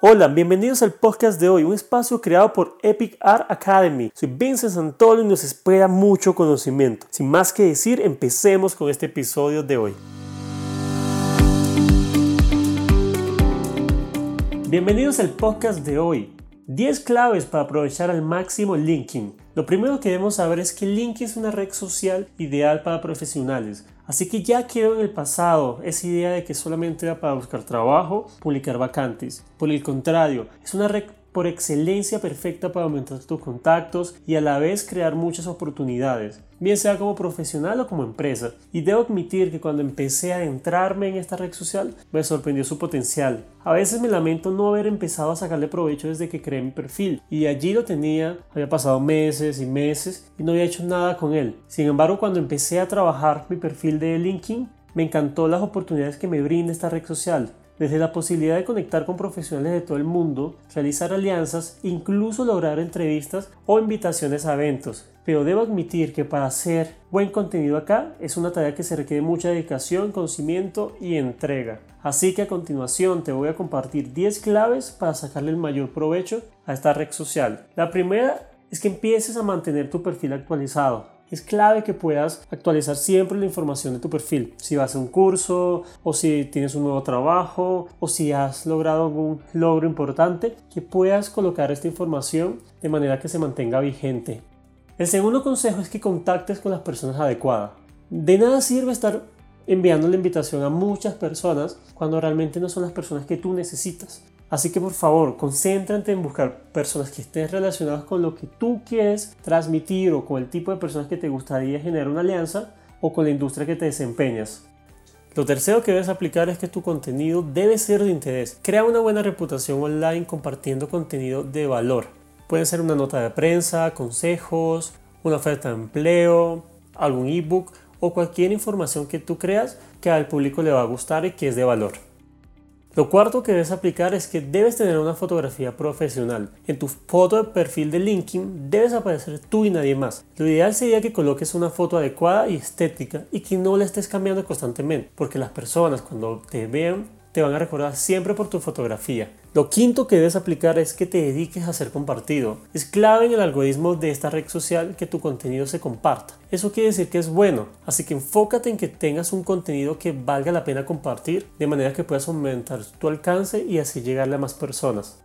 Hola, bienvenidos al podcast de hoy, un espacio creado por Epic Art Academy. Soy Vincent Santoro y nos espera mucho conocimiento. Sin más que decir, empecemos con este episodio de hoy. Bienvenidos al podcast de hoy. 10 claves para aprovechar al máximo LinkedIn. Lo primero que debemos saber es que LinkedIn es una red social ideal para profesionales. Así que ya quedó en el pasado esa idea de que solamente era para buscar trabajo, publicar vacantes. Por el contrario, es una red por excelencia perfecta para aumentar tus contactos y a la vez crear muchas oportunidades, bien sea como profesional o como empresa. Y debo admitir que cuando empecé a entrarme en esta red social me sorprendió su potencial. A veces me lamento no haber empezado a sacarle provecho desde que creé mi perfil y allí lo tenía, había pasado meses y meses y no había hecho nada con él. Sin embargo, cuando empecé a trabajar mi perfil de LinkedIn, me encantó las oportunidades que me brinda esta red social desde la posibilidad de conectar con profesionales de todo el mundo, realizar alianzas, incluso lograr entrevistas o invitaciones a eventos. Pero debo admitir que para hacer buen contenido acá es una tarea que se requiere mucha dedicación, conocimiento y entrega. Así que a continuación te voy a compartir 10 claves para sacarle el mayor provecho a esta red social. La primera es que empieces a mantener tu perfil actualizado es clave que puedas actualizar siempre la información de tu perfil. Si vas a un curso o si tienes un nuevo trabajo o si has logrado algún logro importante, que puedas colocar esta información de manera que se mantenga vigente. El segundo consejo es que contactes con las personas adecuadas. De nada sirve estar enviando la invitación a muchas personas cuando realmente no son las personas que tú necesitas. Así que por favor, concéntrate en buscar personas que estén relacionadas con lo que tú quieres transmitir o con el tipo de personas que te gustaría generar una alianza o con la industria que te desempeñas. Lo tercero que debes aplicar es que tu contenido debe ser de interés. Crea una buena reputación online compartiendo contenido de valor. Puede ser una nota de prensa, consejos, una oferta de empleo, algún ebook o cualquier información que tú creas que al público le va a gustar y que es de valor. Lo cuarto que debes aplicar es que debes tener una fotografía profesional. En tu foto de perfil de LinkedIn debes aparecer tú y nadie más. Lo ideal sería que coloques una foto adecuada y estética y que no la estés cambiando constantemente, porque las personas cuando te vean te van a recordar siempre por tu fotografía. Lo quinto que debes aplicar es que te dediques a ser compartido. Es clave en el algoritmo de esta red social que tu contenido se comparta. Eso quiere decir que es bueno, así que enfócate en que tengas un contenido que valga la pena compartir de manera que puedas aumentar tu alcance y así llegarle a más personas.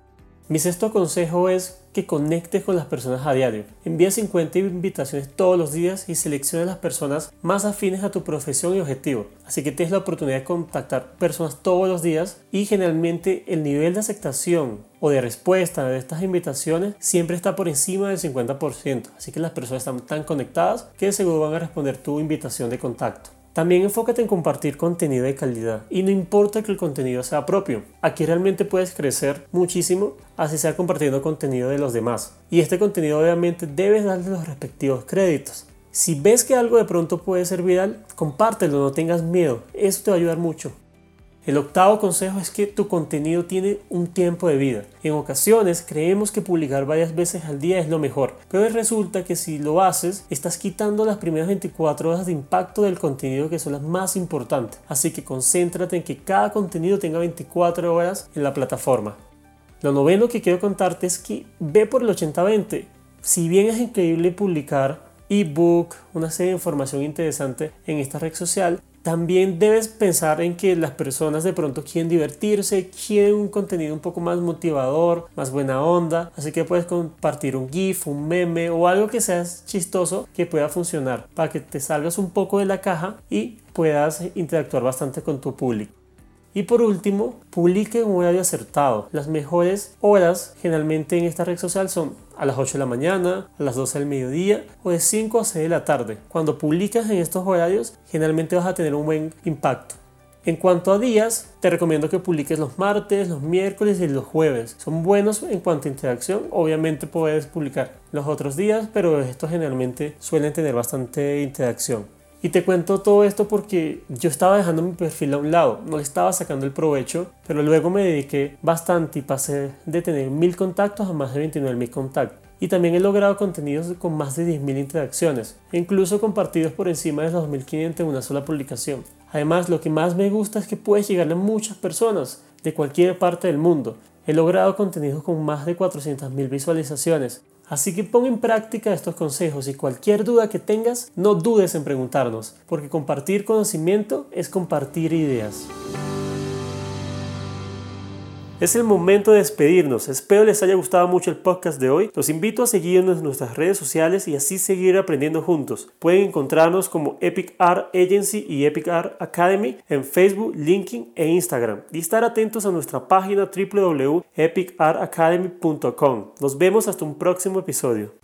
Mi sexto consejo es que conectes con las personas a diario. Envía 50 invitaciones todos los días y selecciona las personas más afines a tu profesión y objetivo. Así que tienes la oportunidad de contactar personas todos los días y generalmente el nivel de aceptación o de respuesta de estas invitaciones siempre está por encima del 50%. Así que las personas están tan conectadas que seguro van a responder tu invitación de contacto. También enfócate en compartir contenido de calidad y no importa que el contenido sea propio. Aquí realmente puedes crecer muchísimo así sea compartiendo contenido de los demás. Y este contenido obviamente debes darle los respectivos créditos. Si ves que algo de pronto puede ser viral, compártelo, no tengas miedo. Eso te va a ayudar mucho. El octavo consejo es que tu contenido tiene un tiempo de vida. En ocasiones creemos que publicar varias veces al día es lo mejor, pero resulta que si lo haces, estás quitando las primeras 24 horas de impacto del contenido que son las más importantes. Así que concéntrate en que cada contenido tenga 24 horas en la plataforma. Lo noveno que quiero contarte es que ve por el 80-20. Si bien es increíble publicar ebook, una serie de información interesante en esta red social, también debes pensar en que las personas de pronto quieren divertirse, quieren un contenido un poco más motivador, más buena onda, así que puedes compartir un GIF, un meme o algo que sea chistoso que pueda funcionar para que te salgas un poco de la caja y puedas interactuar bastante con tu público. Y por último, publique un horario acertado. Las mejores horas generalmente en esta red social son a las 8 de la mañana, a las 12 del mediodía o de 5 a 6 de la tarde. Cuando publicas en estos horarios, generalmente vas a tener un buen impacto. En cuanto a días, te recomiendo que publiques los martes, los miércoles y los jueves. Son buenos en cuanto a interacción. Obviamente puedes publicar los otros días, pero estos generalmente suelen tener bastante interacción. Y te cuento todo esto porque yo estaba dejando mi perfil a un lado, no estaba sacando el provecho, pero luego me dediqué bastante y pasé de tener mil contactos a más de 29 mil contactos. Y también he logrado contenidos con más de 10.000 interacciones, incluso compartidos por encima de los 2.500 en una sola publicación. Además, lo que más me gusta es que puedes llegarle a muchas personas de cualquier parte del mundo. he logrado contenidos con más de 400.000 visualizaciones. Así que pon en práctica estos consejos y cualquier duda que tengas, no dudes en preguntarnos, porque compartir conocimiento es compartir ideas. Es el momento de despedirnos. Espero les haya gustado mucho el podcast de hoy. Los invito a seguirnos en nuestras redes sociales y así seguir aprendiendo juntos. Pueden encontrarnos como Epic Art Agency y Epic Art Academy en Facebook, LinkedIn e Instagram. Y estar atentos a nuestra página www.epicartacademy.com. Nos vemos hasta un próximo episodio.